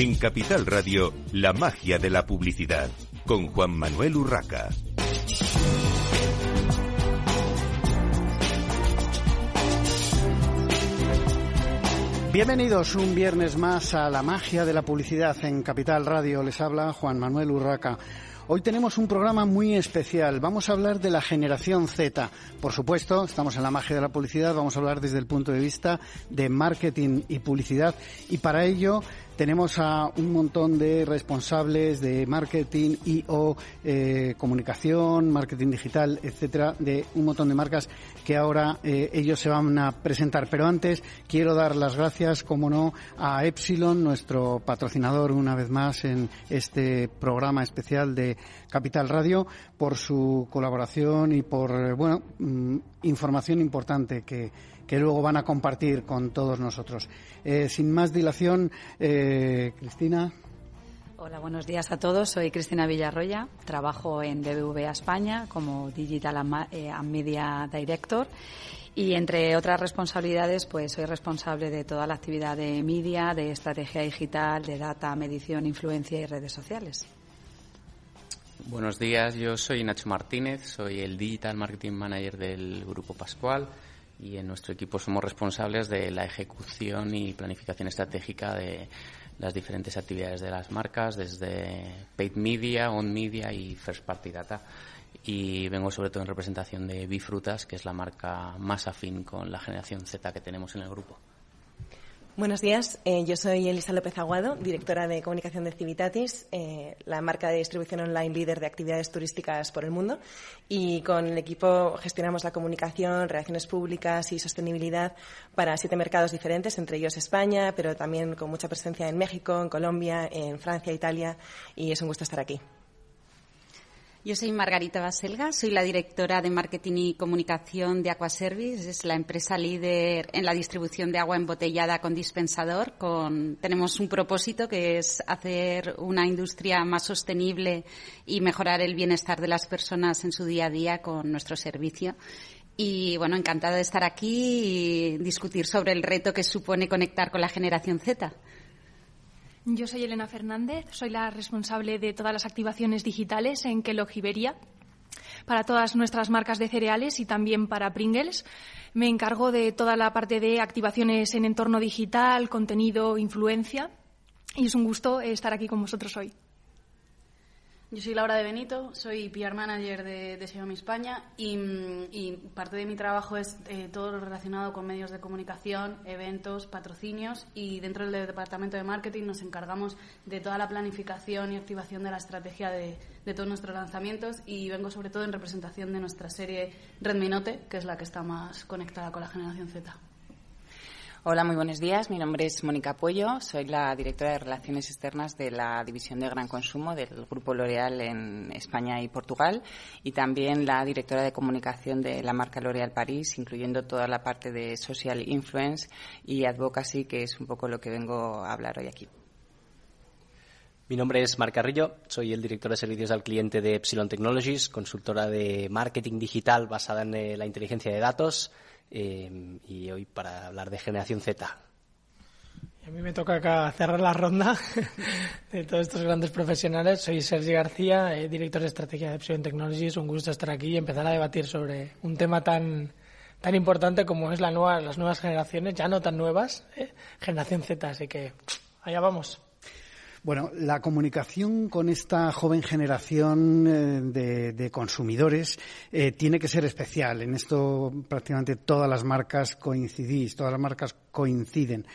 En Capital Radio, la magia de la publicidad, con Juan Manuel Urraca. Bienvenidos un viernes más a la magia de la publicidad en Capital Radio. Les habla Juan Manuel Urraca. Hoy tenemos un programa muy especial. Vamos a hablar de la generación Z. Por supuesto, estamos en la magia de la publicidad. Vamos a hablar desde el punto de vista de marketing y publicidad. Y para ello tenemos a un montón de responsables de marketing y o eh, comunicación, marketing digital, etcétera, de un montón de marcas que ahora eh, ellos se van a presentar. Pero antes quiero dar las gracias, como no, a Epsilon, nuestro patrocinador una vez más en este programa especial de Capital Radio, por su colaboración y por, eh, bueno, mm, información importante que que luego van a compartir con todos nosotros. Eh, sin más dilación, eh, Cristina. Hola, buenos días a todos. Soy Cristina Villarroya. Trabajo en BBVA España como Digital eh, and Media Director. Y entre otras responsabilidades, pues soy responsable de toda la actividad de media, de estrategia digital, de data, medición, influencia y redes sociales. Buenos días, yo soy Nacho Martínez, soy el Digital Marketing Manager del Grupo Pascual y en nuestro equipo somos responsables de la ejecución y planificación estratégica de las diferentes actividades de las marcas, desde paid media, on media y first party data. Y vengo sobre todo en representación de Bifrutas, que es la marca más afín con la generación Z que tenemos en el grupo. Buenos días, eh, yo soy Elisa López Aguado, directora de comunicación de Civitatis, eh, la marca de distribución online líder de actividades turísticas por el mundo. Y con el equipo gestionamos la comunicación, relaciones públicas y sostenibilidad para siete mercados diferentes, entre ellos España, pero también con mucha presencia en México, en Colombia, en Francia, Italia. Y es un gusto estar aquí. Yo soy Margarita Baselga, soy la directora de marketing y comunicación de Aquaservice, es la empresa líder en la distribución de agua embotellada con dispensador. Tenemos un propósito que es hacer una industria más sostenible y mejorar el bienestar de las personas en su día a día con nuestro servicio. Y bueno, encantada de estar aquí y discutir sobre el reto que supone conectar con la generación Z. Yo soy Elena Fernández, soy la responsable de todas las activaciones digitales en Kellogg Iberia para todas nuestras marcas de cereales y también para Pringles. Me encargo de toda la parte de activaciones en entorno digital, contenido, influencia y es un gusto estar aquí con vosotros hoy. Yo soy Laura de Benito, soy PR Manager de, de Xiaomi España y, y, parte de mi trabajo es eh, todo lo relacionado con medios de comunicación, eventos, patrocinios y dentro del departamento de marketing nos encargamos de toda la planificación y activación de la estrategia de, todos nuestros lanzamientos y vengo sobre todo en representación de nuestra serie Redmi que es la que está más conectada con la generación Z. Hola, muy buenos días. Mi nombre es Mónica Puello. Soy la directora de Relaciones Externas de la División de Gran Consumo del Grupo L'Oréal en España y Portugal y también la directora de comunicación de la marca L'Oréal París, incluyendo toda la parte de social influence y advocacy, que es un poco lo que vengo a hablar hoy aquí. Mi nombre es Marc Carrillo, soy el director de servicios al cliente de Epsilon Technologies, consultora de marketing digital basada en eh, la inteligencia de datos eh, y hoy para hablar de generación Z. a mí me toca acá cerrar la ronda de todos estos grandes profesionales. Soy Sergio García, eh, director de estrategia de Epsilon Technologies. Un gusto estar aquí y empezar a debatir sobre un tema tan tan importante como es la nueva, las nuevas generaciones, ya no tan nuevas, eh, generación Z. Así que allá vamos. Bueno, la comunicación con esta joven generación eh, de, consumidores eh, tiene que ser especial. En esto prácticamente todas las marcas coincidís, todas las marcas coinciden.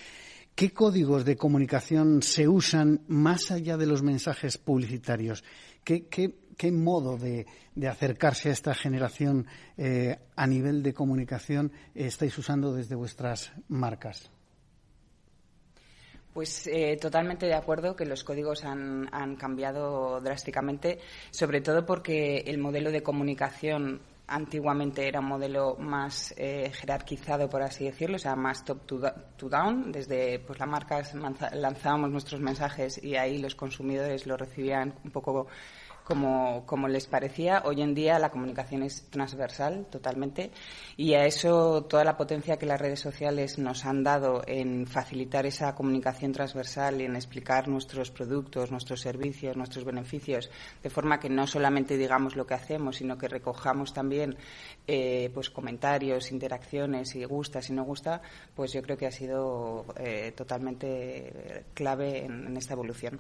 ¿Qué códigos de comunicación se usan más allá de los mensajes publicitarios? ¿Qué, modo de, acercarse a esta generación eh, a nivel de comunicación estáis usando desde vuestras marcas? Pues eh, totalmente de acuerdo que los códigos han, cambiado drásticamente, sobre todo porque el modelo de comunicación antiguamente era un modelo más eh, jerarquizado, por así decirlo, o sea, más top to, down. Desde pues, las marcas lanzábamos nuestros mensajes y ahí los consumidores lo recibían un poco como, como les parecía. Hoy en día la comunicación es transversal totalmente y a eso toda la potencia que las redes sociales nos han dado en facilitar esa comunicación transversal y en explicar nuestros productos, nuestros servicios, nuestros beneficios, de forma que no solamente digamos lo que hacemos, sino que recojamos también eh, pues comentarios, interacciones, si gusta, si no gusta, pues yo creo que ha sido eh, totalmente clave en, esta evolución.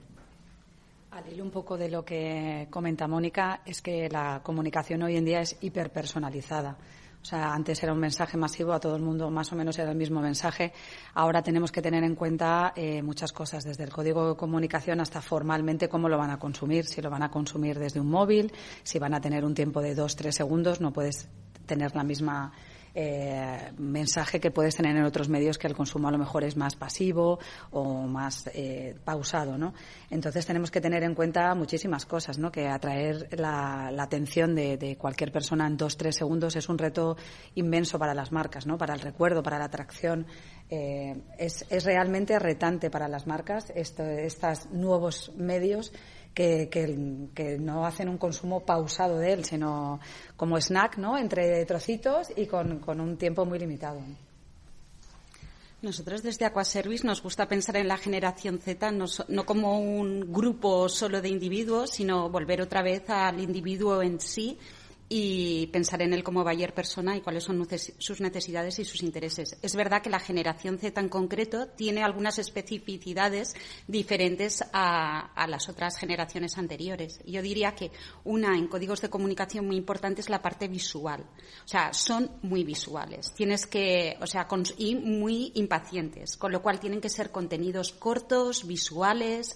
Al hilo un poco de lo que comenta Mónica, es que la comunicación hoy en día es hiperpersonalizada. O sea, antes era un mensaje masivo, a todo el mundo más o menos era el mismo mensaje. Ahora tenemos que tener en cuenta eh, muchas cosas, desde el código de comunicación hasta formalmente cómo lo van a consumir. Si lo van a consumir desde un móvil, si van a tener un tiempo de dos, tres segundos, no puedes tener la misma eh, mensaje que puedes tener en otros medios que el consumo a lo mejor es más pasivo o más eh, pausado, ¿no? Entonces tenemos que tener en cuenta muchísimas cosas, ¿no? Que atraer la, atención de, cualquier persona en dos, tres segundos es un reto inmenso para las marcas, ¿no? Para el recuerdo, para la atracción. Eh, es, es, realmente retante para las marcas estos nuevos medios que, que, no hacen un consumo pausado de él, sino como snack, ¿no? Entre trocitos y con, un tiempo muy limitado. Nosotros desde Aquaservice nos gusta pensar en la generación Z no, no, como un grupo solo de individuos, sino volver otra vez al individuo en sí y pensar en él como Bayer persona y cuáles son sus necesidades y sus intereses. Es verdad que la generación Z en concreto tiene algunas especificidades diferentes a, las otras generaciones anteriores. Yo diría que una en códigos de comunicación muy importante es la parte visual. O sea, son muy visuales. Tienes que, o sea, y muy impacientes, con lo cual tienen que ser contenidos cortos, visuales,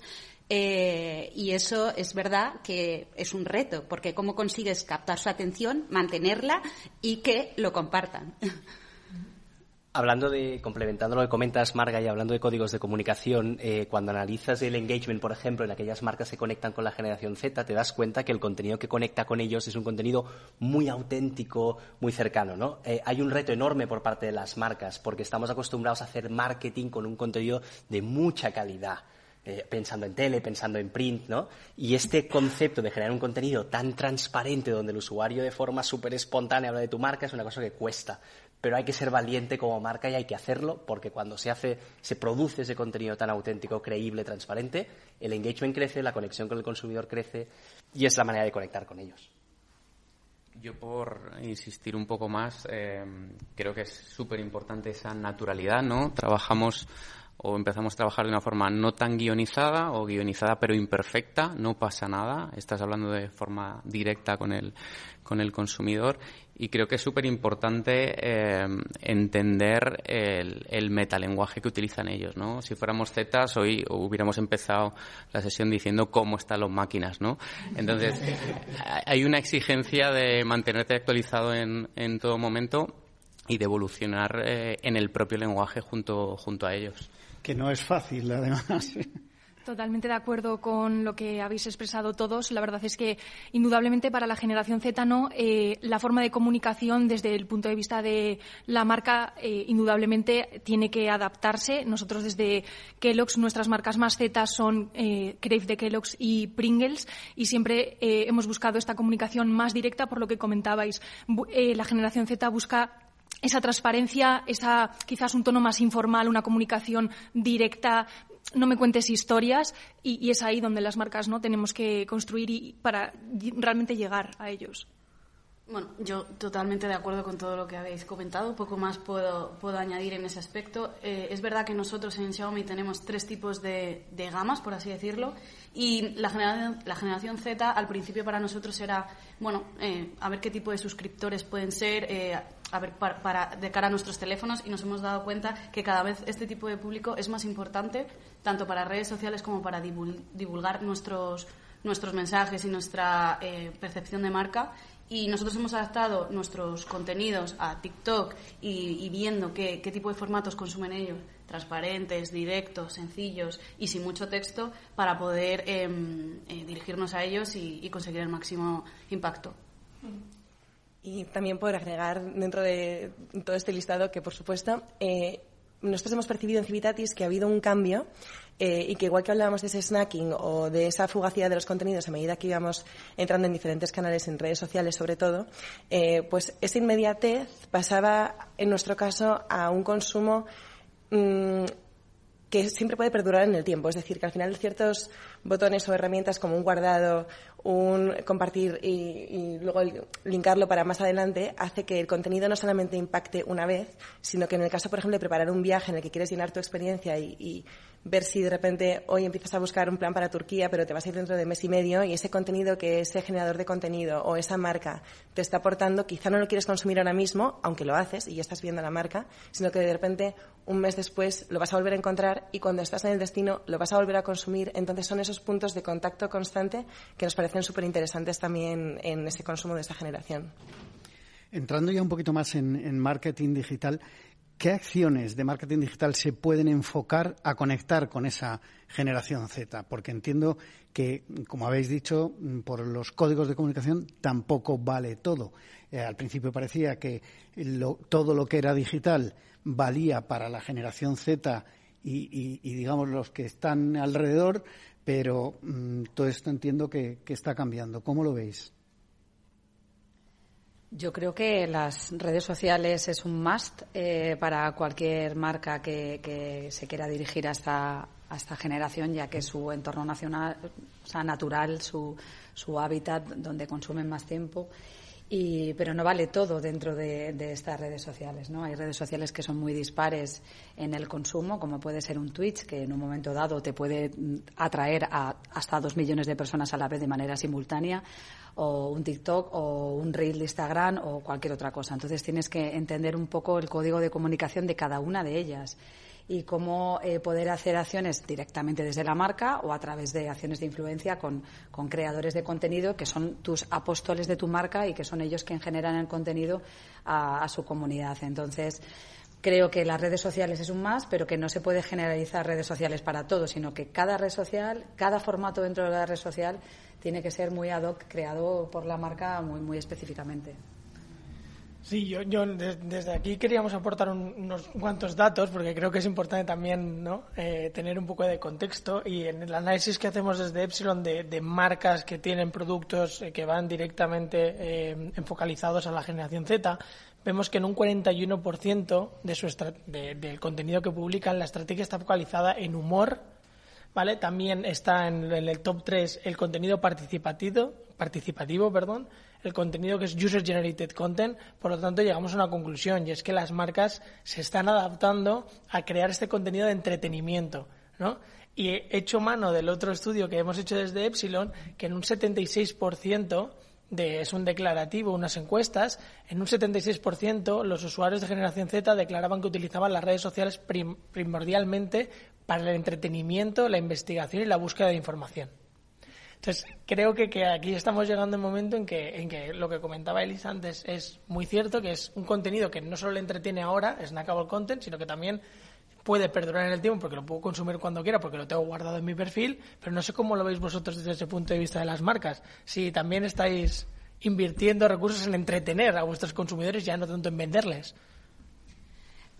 eh, y eso es verdad que es un reto, porque cómo consigues captar su atención, mantenerla y que lo compartan. Hablando de, complementando lo que comentas, Marga, y hablando de códigos de comunicación, eh, cuando analizas el engagement, por ejemplo, en aquellas marcas que conectan con la generación Z, te das cuenta que el contenido que conecta con ellos es un contenido muy auténtico, muy cercano, ¿no? Eh, hay un reto enorme por parte de las marcas, porque estamos acostumbrados a hacer marketing con un contenido de mucha calidad. Eh, pensando en tele, pensando en print, ¿no? Y este concepto de generar un contenido tan transparente donde el usuario de forma súper espontánea habla de tu marca es una cosa que cuesta. Pero hay que ser valiente como marca y hay que hacerlo porque cuando se hace, se produce ese contenido tan auténtico, creíble, transparente, el engagement crece, la conexión con el consumidor crece y es la manera de conectar con ellos. Yo por insistir un poco más, eh, creo que es súper importante esa naturalidad, ¿no? Trabajamos o empezamos a trabajar de una forma no tan guionizada o guionizada pero imperfecta, no pasa nada, estás hablando de forma directa con el, con el consumidor y creo que es súper importante eh, entender el, el, metalenguaje que utilizan ellos, ¿no? Si fuéramos Zetas, hoy hubiéramos empezado la sesión diciendo cómo están las máquinas, ¿no? Entonces, hay una exigencia de mantenerte actualizado en, en todo momento y de evolucionar eh, en el propio lenguaje junto, junto a ellos que no es fácil, además. Totalmente de acuerdo con lo que habéis expresado todos. La verdad es que, indudablemente, para la generación Z, no, eh, la forma de comunicación desde el punto de vista de la marca, eh, indudablemente, tiene que adaptarse. Nosotros, desde Kellogg's, nuestras marcas más Z son eh, Crave de Kellogg's y Pringles, y siempre eh, hemos buscado esta comunicación más directa, por lo que comentabais. la generación Z busca esa transparencia, esa quizás un tono más informal, una comunicación directa, no me cuentes historias y, es ahí donde las marcas no tenemos que construir y, para realmente llegar a ellos. Bueno, yo totalmente de acuerdo con todo lo que habéis comentado. Poco más puedo, puedo añadir en ese aspecto. Eh, es verdad que nosotros en Xiaomi tenemos tres tipos de, de gamas, por así decirlo, y la generación, la generación Z al principio para nosotros era, bueno, eh, a ver qué tipo de suscriptores pueden ser, eh, a ver para, de cara a nuestros teléfonos y nos hemos dado cuenta que cada vez este tipo de público es más importante tanto para redes sociales como para divulgar nuestros nuestros mensajes y nuestra percepción de marca y nosotros hemos adaptado nuestros contenidos a TikTok y, viendo qué, tipo de formatos consumen ellos, transparentes, directos, sencillos y sin mucho texto, para poder em, eh, dirigirnos a ellos y, conseguir el máximo impacto. Y también por agregar dentro de todo este listado que, por supuesto, eh, nosotros hemos percibido en Civitatis que ha habido un cambio eh, y que igual que hablábamos de ese snacking o de esa fugacidad de los contenidos a medida que íbamos entrando en diferentes canales, en redes sociales sobre todo, eh, pues esa inmediatez pasaba, en nuestro caso, a un consumo mm, que siempre puede perdurar en el tiempo. Es decir, que al final ciertos botones o herramientas como un guardado, un compartir y, luego linkarlo para más adelante hace que el contenido no solamente impacte una vez, sino que en el caso, por ejemplo, de preparar un viaje en el que quieres llenar tu experiencia y ver si de repente hoy empiezas a buscar un plan para Turquía, pero te vas a ir dentro de mes y medio y ese contenido que ese generador de contenido o esa marca te está aportando, quizá no lo quieres consumir ahora mismo, aunque lo haces y ya estás viendo la marca, sino que de repente un mes después lo vas a volver a encontrar y cuando estás en el destino lo vas a volver a consumir. Entonces son esos puntos de contacto constante que nos parecen súper interesantes también en ese consumo de esta generación. Entrando ya un poquito más en marketing digital, ¿Qué acciones de marketing digital se pueden enfocar a conectar con esa generación Z? Porque entiendo que, como habéis dicho, por los códigos de comunicación tampoco vale todo. Eh, al principio parecía que todo lo que era digital valía para la generación Z y, digamos, los que están alrededor, pero mm, todo esto entiendo que está cambiando. ¿Cómo lo veis? Yo creo que las redes sociales es un must eh, para cualquier marca que, se quiera dirigir a esta, esta generación, ya que su entorno nacional, o sea, natural, su, su hábitat donde consumen más tiempo. Y, pero no vale todo dentro de, estas redes sociales, ¿no? Hay redes sociales que son muy dispares en el consumo, como puede ser un Twitch, que en un momento dado te puede atraer a hasta dos millones de personas a la vez de manera simultánea o un TikTok o un Reel de Instagram o cualquier otra cosa. Entonces tienes que entender un poco el código de comunicación de cada una de ellas y cómo eh, poder hacer acciones directamente desde la marca o a través de acciones de influencia con, creadores de contenido que son tus apóstoles de tu marca y que son ellos quienes generan el contenido a, a su comunidad. Entonces, creo que las redes sociales es un más, pero que no se puede generalizar redes sociales para todos, sino que cada red social, cada formato dentro de la red social tiene que ser muy ad hoc, creado por la marca muy, muy específicamente. Sí, yo, yo desde aquí queríamos aportar unos cuantos datos porque creo que es importante también ¿no? Eh, tener un poco de contexto y en el análisis que hacemos desde Epsilon de, marcas que tienen productos eh, que van directamente eh, enfocalizados a la generación Z, vemos que en un 41% de su del contenido que publican la estrategia está focalizada en humor, ¿vale? También está en, el top 3 el contenido participativo, participativo, perdón, el contenido que es user generated content, por lo tanto llegamos a una conclusión y es que las marcas se están adaptando a crear este contenido de entretenimiento, ¿no? Y he hecho mano del otro estudio que hemos hecho desde Epsilon, que en un 76% de, es un declarativo, unas encuestas, en un 76% los usuarios de generación Z declaraban que utilizaban las redes sociales primordialmente para el entretenimiento, la investigación y la búsqueda de información. Entonces, creo que, que aquí estamos llegando a un momento en que, en que lo que comentaba Elisa antes es muy cierto, que es un contenido que no solo le entretiene ahora, snackable content, sino que también puede perdurar en el tiempo porque lo puedo consumir cuando quiera porque lo tengo guardado en mi perfil, pero no sé cómo lo veis vosotros desde ese punto de vista de las marcas. Si también estáis invirtiendo recursos en entretener a vuestros consumidores, ya no tanto en venderles.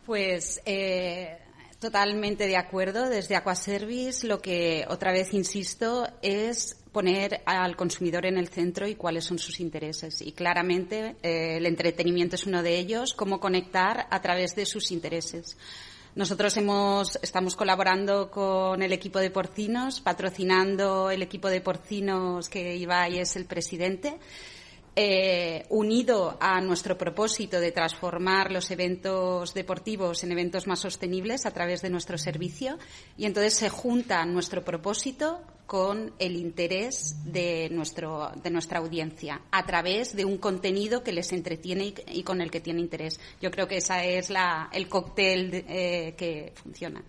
Pues eh, Totalmente de acuerdo. Desde Aquaservice lo que otra vez insisto es poner al consumidor en el centro y cuáles son sus intereses. Y claramente eh, el entretenimiento es uno de ellos, cómo conectar a través de sus intereses. Nosotros hemos, estamos colaborando con el equipo de porcinos, patrocinando el equipo de porcinos que Ibai es el presidente eh, unido a nuestro propósito de transformar los eventos deportivos en eventos más sostenibles a través de nuestro servicio y entonces se junta nuestro propósito con el interés de, nuestro, de nuestra audiencia a través de un contenido que les entretiene y, con el que tiene interés. Yo creo que ese es la, el cóctel eh, que funciona.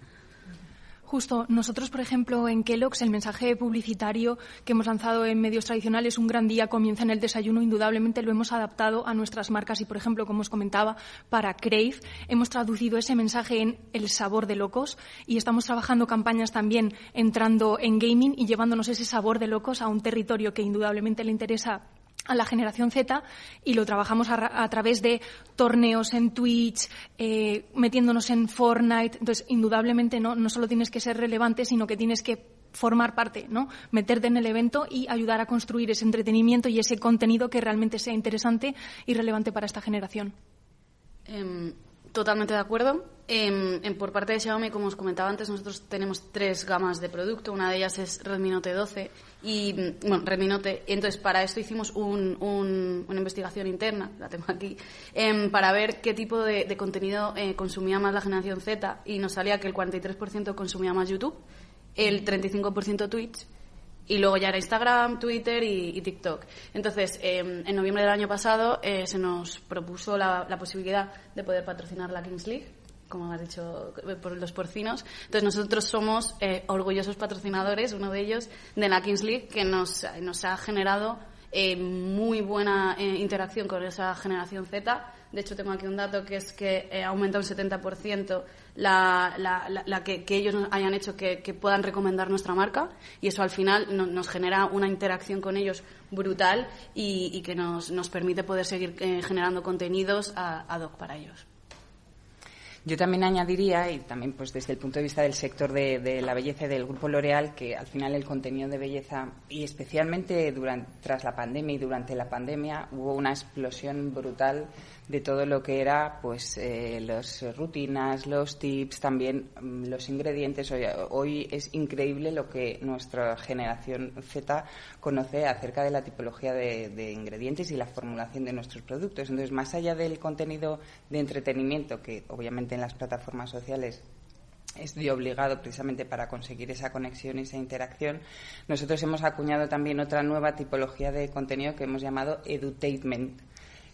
Justo, nosotros, por ejemplo, en Kellogg's, el mensaje publicitario que hemos lanzado en medios tradicionales, un gran día comienza en el desayuno, indudablemente lo hemos adaptado a nuestras marcas y, por ejemplo, como os comentaba, para Crave, hemos traducido ese mensaje en el sabor de locos y estamos trabajando campañas también entrando en gaming y llevándonos ese sabor de locos a un territorio que indudablemente le interesa a la generación Z y lo trabajamos a, través de torneos en Twitch, eh, metiéndonos en Fortnite. Entonces, indudablemente no, no solo tienes que ser relevante, sino que tienes que formar parte, ¿no? Meterte en el evento y ayudar a construir ese entretenimiento y ese contenido que realmente sea interesante y relevante para esta generación. Em, Totalmente de acuerdo. por parte de Xiaomi, como os comentaba antes, nosotros tenemos tres gamas de producto. Una de ellas es Redmi Note 12 y, bueno, Redmi Note. Entonces, para esto hicimos una investigación interna, la tengo aquí, em, para ver qué tipo de, contenido eh, consumía más la generación Z y nos salía que el 43% consumía más YouTube, el 35% Twitch y luego ya era Instagram, Twitter y, TikTok. Entonces, em, en noviembre del año pasado eh, se nos propuso la, posibilidad de poder patrocinar la Kings League como has dicho, eh, por los porcinos. Entonces, nosotros somos eh, orgullosos patrocinadores, uno de ellos, de la Kings League, que nos, nos ha generado muy buena interacción con esa generación Z. De hecho, tengo aquí un dato que es que ha aumentado un 70% la, la, la, que, ellos hayan hecho que, puedan recomendar nuestra marca y eso al final nos genera una interacción con ellos brutal y, que nos, nos, permite poder seguir eh, generando contenidos ad hoc para ellos. Yo también añadiría, y también pues desde el punto de vista del sector de, la belleza y del grupo L'Oreal, que al final el contenido de belleza, y especialmente durante, tras la pandemia y durante la pandemia, hubo una explosión brutal de todo lo que era pues eh, las rutinas, los tips, también mm, los ingredientes. Hoy, es increíble lo que nuestra generación Z conoce acerca de la tipología de, ingredientes y la formulación de nuestros productos. Entonces, más allá del contenido de entretenimiento, que obviamente en las plataformas sociales es de obligado precisamente para conseguir esa conexión y esa interacción. Nosotros hemos acuñado también otra nueva tipología de contenido que hemos llamado edutainment,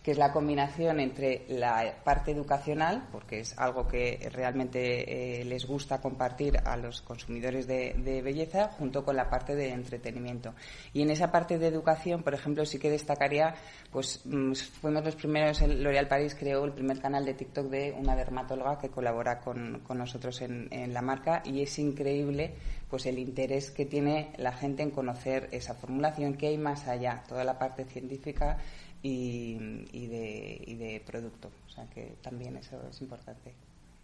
que es la combinación entre la parte educacional, porque es algo que realmente eh, les gusta compartir a los consumidores de, belleza, junto con la parte de entretenimiento. Y en esa parte de educación, por ejemplo, sí que destacaría, pues mm, fuimos los primeros, L'Oréal París creó el primer canal de TikTok de una dermatóloga que colabora con, nosotros en, en la marca y es increíble pues el interés que tiene la gente en conocer esa formulación, que hay más allá, toda la parte científica y, de, de producto. O sea que también eso es importante.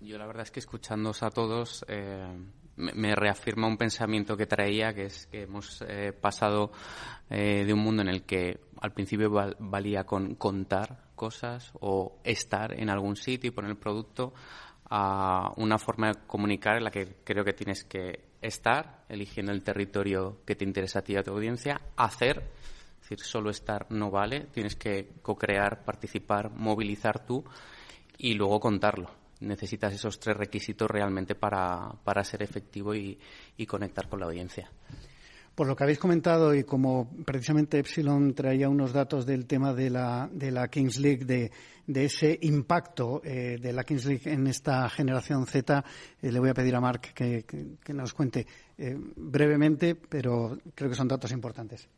Yo la verdad es que escuchándoos a todos eh, me, reafirma un pensamiento que traía, que es que hemos eh, pasado eh, de un mundo en el que al principio valía con contar cosas o estar en algún sitio y poner el producto a una forma de comunicar en la que creo que tienes que estar, eligiendo el territorio que te interesa a ti y a tu audiencia, hacer solo estar no vale, tienes que co-crear, participar, movilizar tú y luego contarlo. Necesitas esos tres requisitos realmente para, para ser efectivo y, conectar con la audiencia. Por lo que habéis comentado y como precisamente Epsilon traía unos datos del tema de la, de la Kings League, de, de ese impacto eh, de la Kings League en esta generación Z, eh, le voy a pedir a Mark que, nos cuente eh, brevemente, pero creo que son datos importantes.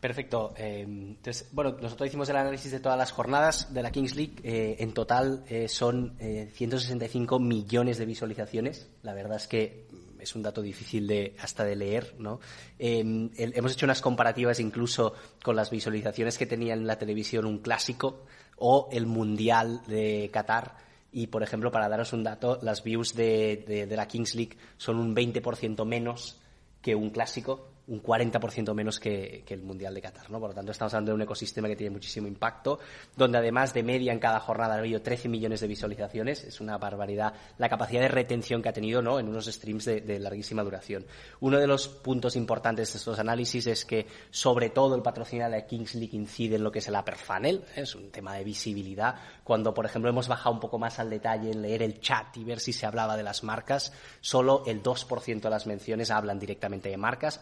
Perfecto. Eh, entonces, bueno, nosotros hicimos el análisis de todas las jornadas de la Kings League. Eh, en total eh, son 165 millones de visualizaciones. La verdad es que es un dato difícil de hasta de leer, ¿no? hemos hecho unas comparativas incluso con las visualizaciones que tenía en la televisión un clásico o el Mundial de Qatar. Y, por ejemplo, para daros un dato, las views de la Kings League son un 20% menos que un clásico un 40% menos que, el Mundial de Qatar, ¿no? Por lo tanto, estamos hablando de un ecosistema que tiene muchísimo impacto, donde además de media en cada jornada ha habido 13 millones de visualizaciones, es una barbaridad la capacidad de retención que ha tenido, ¿no? En unos streams de, larguísima duración. Uno de los puntos importantes de estos análisis es que, sobre todo, el patrocinio de Kings League incide en lo que es el upper funnel, ¿eh? es un tema de visibilidad. Cuando, por ejemplo, hemos bajado un poco más al detalle en leer el chat y ver si se hablaba de las marcas, solo el 2% de las menciones hablan directamente de marcas,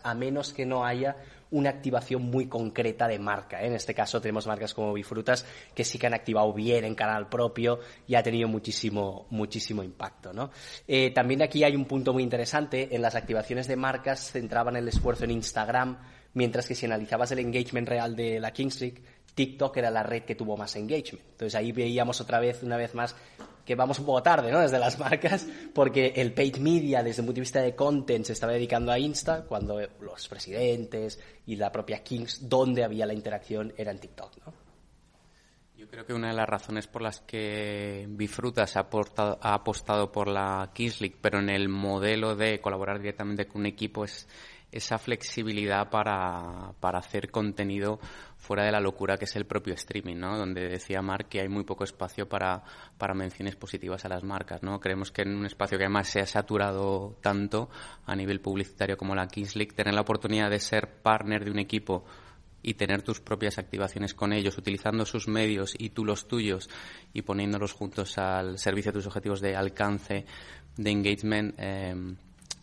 que no haya una activación muy concreta de marca. ¿eh? En este caso tenemos marcas como Bifrutas que sí que han activado bien en canal propio y ha tenido muchísimo, muchísimo impacto. Eh, también aquí hay un punto muy interesante. En las activaciones de marcas centraban el esfuerzo en Instagram, mientras que si analizabas el engagement real de la Kings TikTok era la red que tuvo más engagement. Entonces ahí veíamos otra vez, una vez más, que vamos un poco tarde, ¿no? Desde las marcas, porque el paid media, desde el punto de vista de content, se estaba dedicando a Insta, cuando los presidentes y la propia Kings, donde había la interacción, era en TikTok, ¿no? Yo creo que una de las razones por las que Bifrutas ha, ha apostado por la Kings pero en el modelo de colaborar directamente con un equipo, es esa flexibilidad para, para hacer contenido fuera de la locura que es el propio streaming, ¿no? Donde decía Mark que hay muy poco espacio para, para menciones positivas a las marcas, ¿no? Creemos que en un espacio que además se ha saturado tanto a nivel publicitario como la Kings League, tener la oportunidad de ser partner de un equipo y tener tus propias activaciones con ellos, utilizando sus medios y tú los tuyos y poniéndolos juntos al servicio de tus objetivos de alcance, de engagement, eh,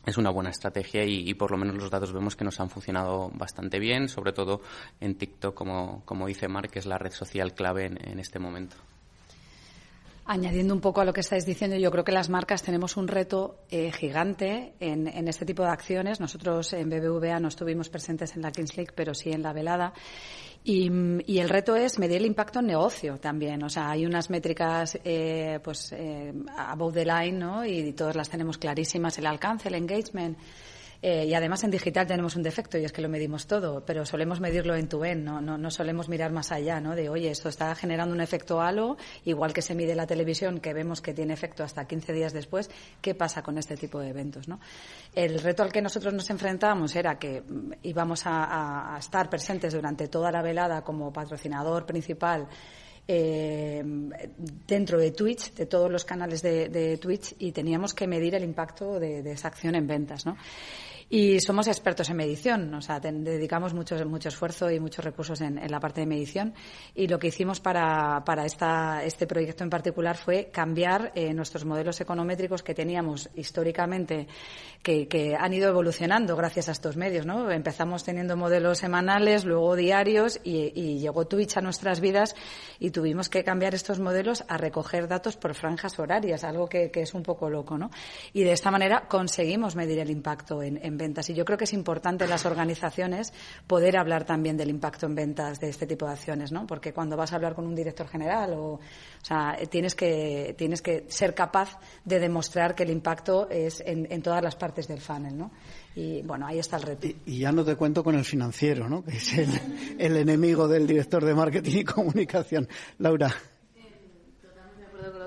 es una buena estrategia y, por lo menos los datos vemos que nos han funcionado bastante bien, sobre todo en TikTok, como, como dice Mark, que es la red social clave en, este momento. Añadiendo un poco a lo que estáis diciendo, yo creo que las marcas tenemos un reto eh, gigante en, en, este tipo de acciones. Nosotros en BBVA no estuvimos presentes en la Kings League, pero sí en la velada. Y, el reto es medir el impacto en negocio también. O sea, hay unas métricas, eh, pues, eh, above the line, ¿no? Y todas las tenemos clarísimas, el alcance, el engagement. Eh, y además en digital tenemos un defecto y es que lo medimos todo, pero solemos medirlo en tu en, ¿no? No, no solemos mirar más allá, ¿no? De, oye, esto está generando un efecto halo, igual que se mide la televisión, que vemos que tiene efecto hasta 15 días después, ¿qué pasa con este tipo de eventos, ¿no? El reto al que nosotros nos enfrentábamos era que mm, íbamos a, estar presentes durante toda la velada como patrocinador principal eh, dentro de Twitch, de todos los canales de, Twitch, y teníamos que medir el impacto de, de, esa acción en ventas, ¿no? Y somos expertos en medición, o sea, dedicamos mucho, mucho esfuerzo y muchos recursos en, la parte de medición. Y lo que hicimos para, para esta, este proyecto en particular fue cambiar eh, nuestros modelos econométricos que teníamos históricamente, que, que, han ido evolucionando gracias a estos medios. ¿no? Empezamos teniendo modelos semanales, luego diarios, y, y llegó Twitch a nuestras vidas y tuvimos que cambiar estos modelos a recoger datos por franjas horarias, algo que, que es un poco loco. ¿no? Y de esta manera conseguimos medir el impacto en, en Y yo creo que es importante en las organizaciones poder hablar también del impacto en ventas de este tipo de acciones, ¿no? Porque cuando vas a hablar con un director general o, o sea, tienes que, tienes que ser capaz de demostrar que el impacto es en, todas las partes del funnel, ¿no? Y bueno, ahí está el reto. Y, ya no te cuento con el financiero, ¿no? Que es el, el enemigo del director de marketing y comunicación. Laura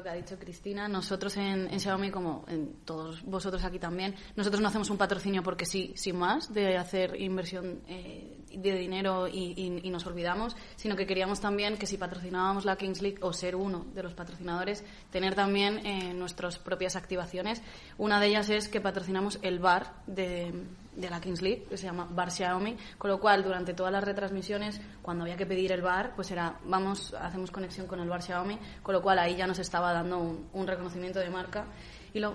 que ha dicho Cristina. Nosotros en, Xiaomi, como en todos vosotros aquí también, nosotros no hacemos un patrocinio porque sí, sin más, de hacer inversión eh, de dinero y, nos olvidamos, sino que queríamos también que si patrocinábamos la Kings League o ser uno de los patrocinadores, tener también eh, nuestras propias activaciones. Una de ellas es que patrocinamos el bar de de la Kings League, que se llama Bar Xiaomi, con lo cual durante todas las retransmisiones, cuando había que pedir el bar, pues era, vamos, hacemos conexión con el Bar Xiaomi, con lo cual ahí ya nos estaba dando un, reconocimiento de marca. Y lo,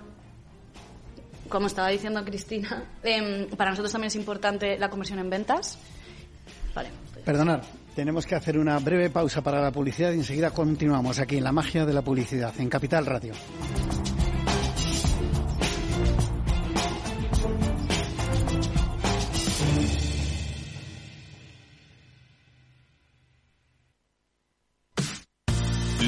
como estaba diciendo Cristina, em, para nosotros también es importante la conversión en ventas. Vale. Perdonad, tenemos que hacer una breve pausa para la publicidad y enseguida continuamos aquí en la magia de la publicidad, en Capital Radio.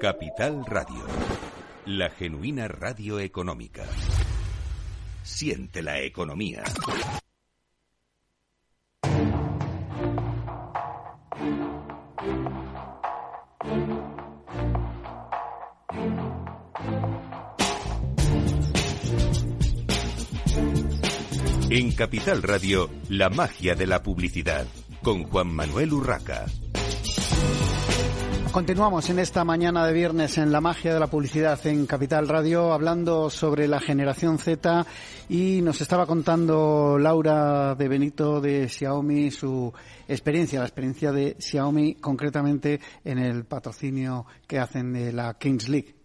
Capital Radio, la genuina radio económica. Siente la economía. En Capital Radio, la magia de la publicidad, con Juan Manuel Urraca. Continuamos en esta mañana de viernes en la magia de la publicidad en Capital Radio hablando sobre la generación Z y nos estaba contando Laura de Benito de Xiaomi su experiencia, la experiencia de Xiaomi concretamente en el patrocinio que hacen de la Kings League.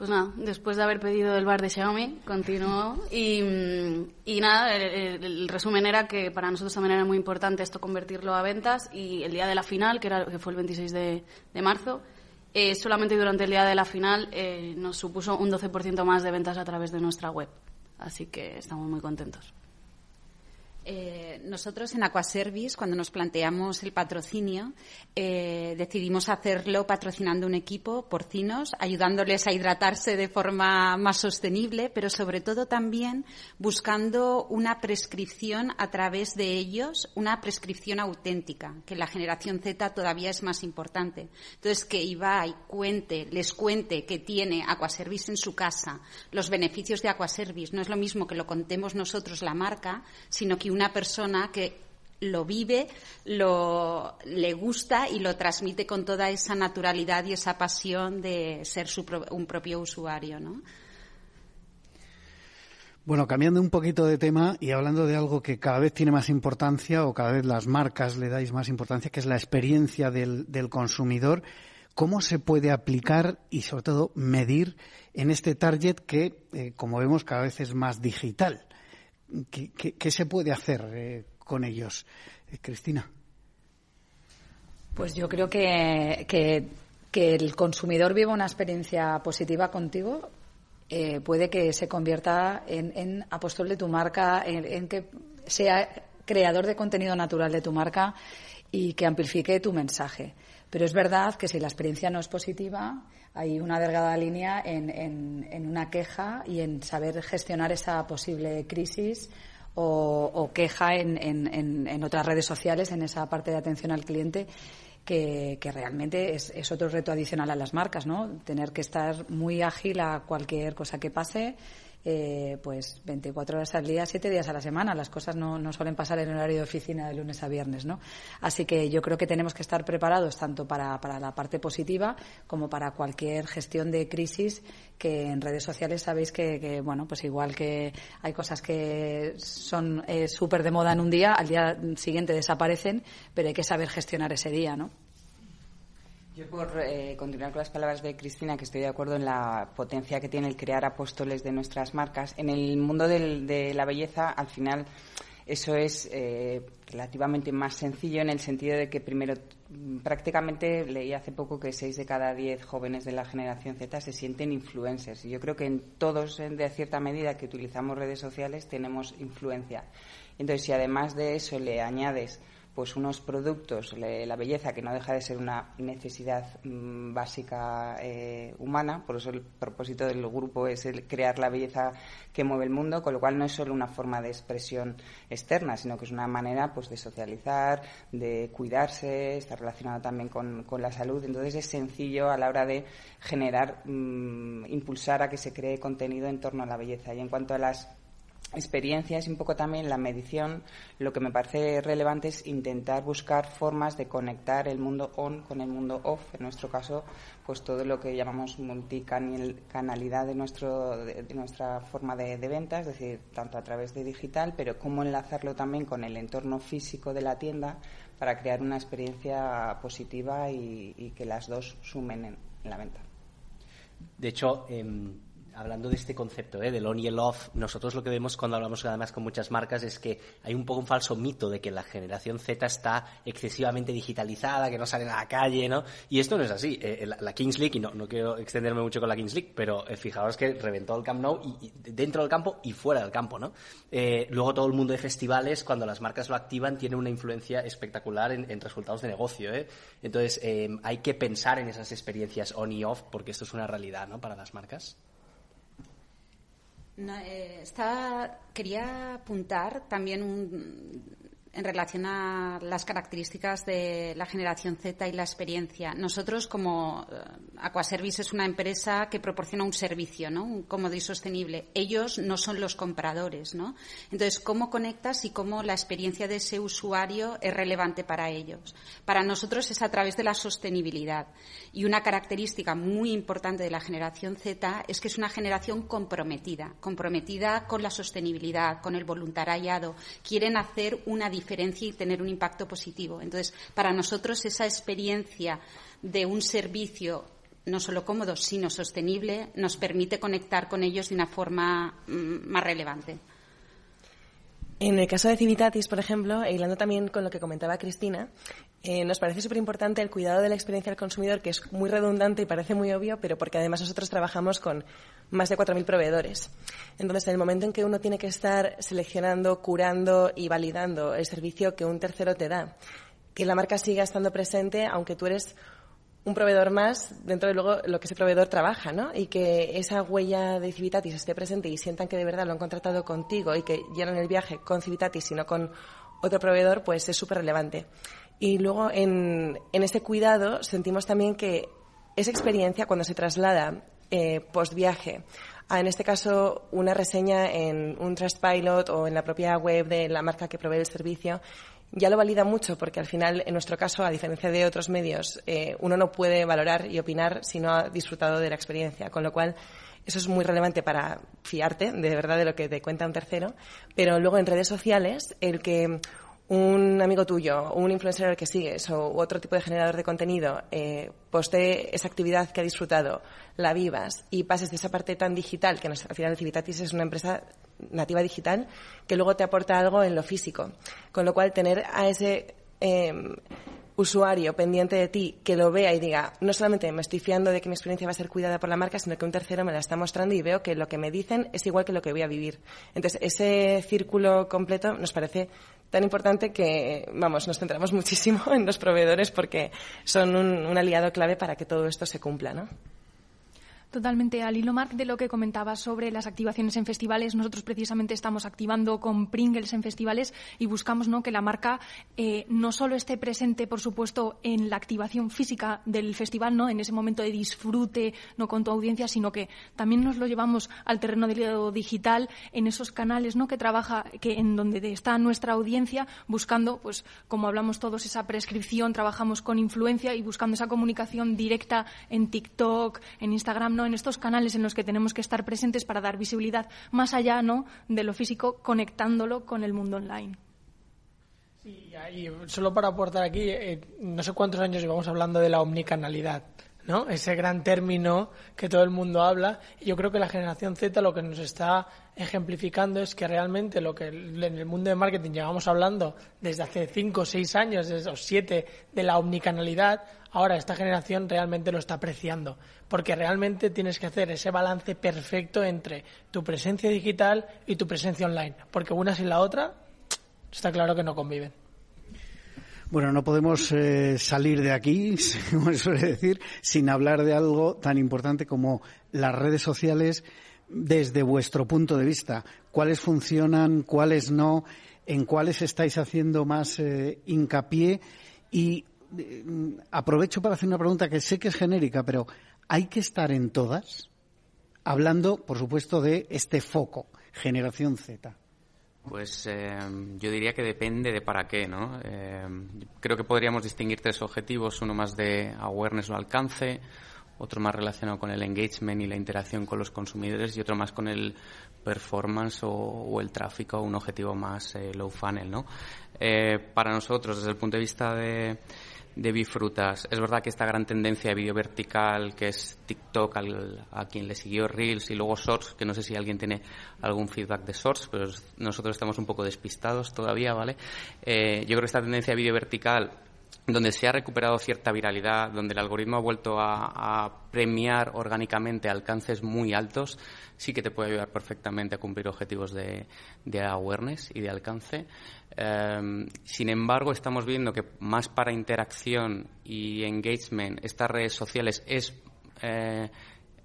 Pues nada, después de haber pedido el bar de Xiaomi, continuó. Y, nada, el, resumen era que para nosotros también era muy importante esto convertirlo a ventas. Y el día de la final, que, era, que fue el 26 de, de marzo, eh, solamente durante el día de la final eh, nos supuso un 12% más de ventas a través de nuestra web. Así que estamos muy contentos. Eh, nosotros en Aquaservice, cuando nos planteamos el patrocinio, eh, decidimos hacerlo patrocinando un equipo porcinos, ayudándoles a hidratarse de forma más sostenible, pero sobre todo también buscando una prescripción a través de ellos, una prescripción auténtica, que la generación Z todavía es más importante. Entonces, que Ibai cuente, les cuente que tiene Aquaservice en su casa, los beneficios de Aquaservice, no es lo mismo que lo contemos nosotros la marca, sino que una persona que lo vive, lo, le gusta y lo transmite con toda esa naturalidad y esa pasión de ser un propio usuario, ¿no? Bueno, cambiando un poquito de tema y hablando de algo que cada vez tiene más importancia o cada vez las marcas le dais más importancia, que es la experiencia del, consumidor, ¿cómo se puede aplicar y sobre todo medir en este target que, eh, como vemos, cada vez es más digital? ¿Qué, se puede hacer eh, con ellos? Eh, Cristina. Pues yo creo que, que, el consumidor viva una experiencia positiva contigo eh, puede que se convierta en, apóstol de tu marca, en, que sea creador de contenido natural de tu marca y que amplifique tu mensaje. Pero es verdad que si la experiencia no es positiva, hay una delgada línea en, una queja y en saber gestionar esa posible crisis o, queja en, en, otras redes sociales, en esa parte de atención al cliente. Que, que, realmente es, es, otro reto adicional a las marcas, ¿no? Tener que estar muy ágil a cualquier cosa que pase eh, pues 24 horas al día, 7 días a la semana. Las cosas no, no, suelen pasar en horario de oficina de lunes a viernes, ¿no? Así que yo creo que tenemos que estar preparados tanto para, para la parte positiva como para cualquier gestión de crisis que en redes sociales sabéis que, bueno, pues igual que hay cosas que son eh, súper de moda en un día, al día siguiente desaparecen, pero hay que saber gestionar ese día, ¿no? Yo por eh, continuar con las palabras de Cristina, que estoy de acuerdo en la potencia que tiene el crear apóstoles de nuestras marcas, en el mundo de la belleza, al final, eso es eh, relativamente más sencillo en el sentido de que primero prácticamente leí hace poco que seis de cada diez jóvenes de la generación Z se sienten influencers. Y yo creo que en todos, de cierta medida, que utilizamos redes sociales, tenemos influencia. Entonces, si además de eso le añades pues unos productos, la belleza que no deja de ser una necesidad mm, básica eh, humana, por eso el propósito del grupo es el crear la belleza que mueve el mundo, con lo cual no es solo una forma de expresión externa, sino que es una manera pues de socializar, de cuidarse, está relacionado también con, la salud, entonces es sencillo a la hora de generar, mm, impulsar a que se cree contenido en torno a la belleza. Y en cuanto a las experiencias y un poco también la medición, lo que me parece relevante es intentar buscar formas de conectar el mundo on con el mundo off. En nuestro caso, pues todo lo que llamamos multicanalidad de, nuestro, de, nuestra forma de, venta, es decir, tanto a través de digital, pero cómo enlazarlo también con el entorno físico de la tienda para crear una experiencia positiva y, que las dos sumen en, la venta. De hecho, em, hablando de este concepto ¿eh? del on y el off, nosotros lo que vemos cuando hablamos además con muchas marcas es que hay un poco un falso mito de que la generación Z está excesivamente digitalizada, que no sale a la calle, ¿no? Y esto no es así. Eh, la, Kings League, y no, no quiero extenderme mucho con la Kings League, pero eh, fijaos que reventó el Camp Nou y, dentro del campo y fuera del campo, ¿no? Eh, luego todo el mundo de festivales, cuando las marcas lo activan, tiene una influencia espectacular en, resultados de negocio, ¿eh? Entonces, hay que pensar en esas experiencias on y off porque esto es una realidad, ¿no? Para las marcas. Eh, quería apuntar también un, en relación a las características de la generación Z y la experiencia. Nosotros, como eh, Aquaservice, es una empresa que proporciona un servicio, ¿no? Un cómodo y sostenible. Ellos no son los compradores, ¿no? Entonces, ¿cómo conectas y cómo la experiencia de ese usuario es relevante para ellos? Para nosotros es a través de la sostenibilidad. Y una característica muy importante de la generación Z es que es una generación comprometida, comprometida con la sostenibilidad, con el voluntariado. Quieren hacer una diferencia y tener un impacto positivo. Entonces, para nosotros esa experiencia de un servicio no solo cómodo, sino sostenible, nos permite conectar con ellos de una forma mm, más relevante. En el caso de Civitatis, por ejemplo, e hilando también con lo que comentaba Cristina, eh, nos parece súper importante el cuidado de la experiencia del consumidor, que es muy redundante y parece muy obvio, pero porque además nosotros trabajamos con más de 4.000 proveedores. Entonces, en el momento en que uno tiene que estar seleccionando, curando y validando el servicio que un tercero te da, que la marca siga estando presente, aunque tú eres un proveedor más dentro de luego lo que ese proveedor trabaja, ¿no? Y que esa huella de Civitatis esté presente y sientan que de verdad lo han contratado contigo y que llenan el viaje con Civitatis y no con otro proveedor, pues es súper relevante. Y luego en, en ese cuidado sentimos también que esa experiencia cuando se traslada eh, post viaje a, en este caso, una reseña en un Trustpilot o en la propia web de la marca que provee el servicio, ya lo valida mucho porque al final, en nuestro caso, a diferencia de otros medios, eh, uno no puede valorar y opinar si no ha disfrutado de la experiencia, con lo cual eso es muy relevante para fiarte de verdad de lo que te cuenta un tercero, pero luego en redes sociales el que un amigo tuyo, un influencer al que sigues o otro tipo de generador de contenido eh, postee esa actividad que ha disfrutado, la vivas y pases de esa parte tan digital, que al final Civitatis es una empresa nativa digital, que luego te aporta algo en lo físico. Con lo cual, tener a ese em, usuario pendiente de ti que lo vea y diga, no solamente me estoy fiando de que mi experiencia va a ser cuidada por la marca, sino que un tercero me la está mostrando y veo que lo que me dicen es igual que lo que voy a vivir. Entonces, ese círculo completo nos parece tan importante que, vamos, nos centramos muchísimo en los proveedores porque son un, un aliado clave para que todo esto se cumpla, ¿no? Totalmente. Al hilo, Marc, de lo que comentabas sobre las activaciones en festivales, nosotros precisamente estamos activando con Pringles en festivales y buscamos ¿no? que la marca eh, no solo esté presente, por supuesto, en la activación física del festival, ¿no? en ese momento de disfrute no con tu audiencia, sino que también nos lo llevamos al terreno de lo digital, en esos canales ¿no? que trabaja, que en donde está nuestra audiencia, buscando, pues como hablamos todos, esa prescripción, trabajamos con influencia y buscando esa comunicación directa en TikTok, en Instagram, en estos canales en los que tenemos que estar presentes para dar visibilidad más allá ¿no? de lo físico, conectándolo con el mundo online. Sí, y solo para aportar aquí, eh, no sé cuántos años llevamos hablando de la omnicanalidad. ¿no? Ese gran término que todo el mundo habla. Yo creo que la generación Z lo que nos está ejemplificando es que realmente lo que en el mundo de marketing llevamos hablando desde hace cinco o seis años, los siete, de la omnicanalidad, ahora esta generación realmente lo está apreciando. Porque realmente tienes que hacer ese balance perfecto entre tu presencia digital y tu presencia online. Porque una sin la otra, está claro que no conviven. Bueno, no podemos eh, salir de aquí, como suele decir, sin hablar de algo tan importante como las redes sociales desde vuestro punto de vista. ¿Cuáles funcionan, cuáles no? ¿En cuáles estáis haciendo más eh, hincapié? Y aprovecho para hacer una pregunta que sé que es genérica, pero ¿hay que estar en todas? Hablando, por supuesto, de este foco generación Z? Pues eh, yo diría que depende de para qué, ¿no? Eh, creo que podríamos distinguir tres objetivos, uno más de awareness o alcance, otro más relacionado con el engagement y la interacción con los consumidores y otro más con el performance o, el tráfico, un objetivo más eh, low funnel, ¿no? para nosotros, desde el punto de vista de, de Bifrutas. Es verdad que esta gran tendencia de vídeo vertical, que es TikTok, a quien le siguió Reels y luego Shorts, que no sé si alguien tiene algún feedback de Shorts, pero nosotros estamos un poco despistados todavía, ¿vale? Eh, yo creo que esta tendencia de vídeo vertical donde se ha recuperado cierta viralidad, donde el algoritmo ha vuelto a, premiar orgánicamente alcances muy altos, sí que te puede ayudar perfectamente a cumplir objetivos de, awareness y de alcance. Em, sin embargo, estamos viendo que más para interacción y engagement, estas redes sociales es eh,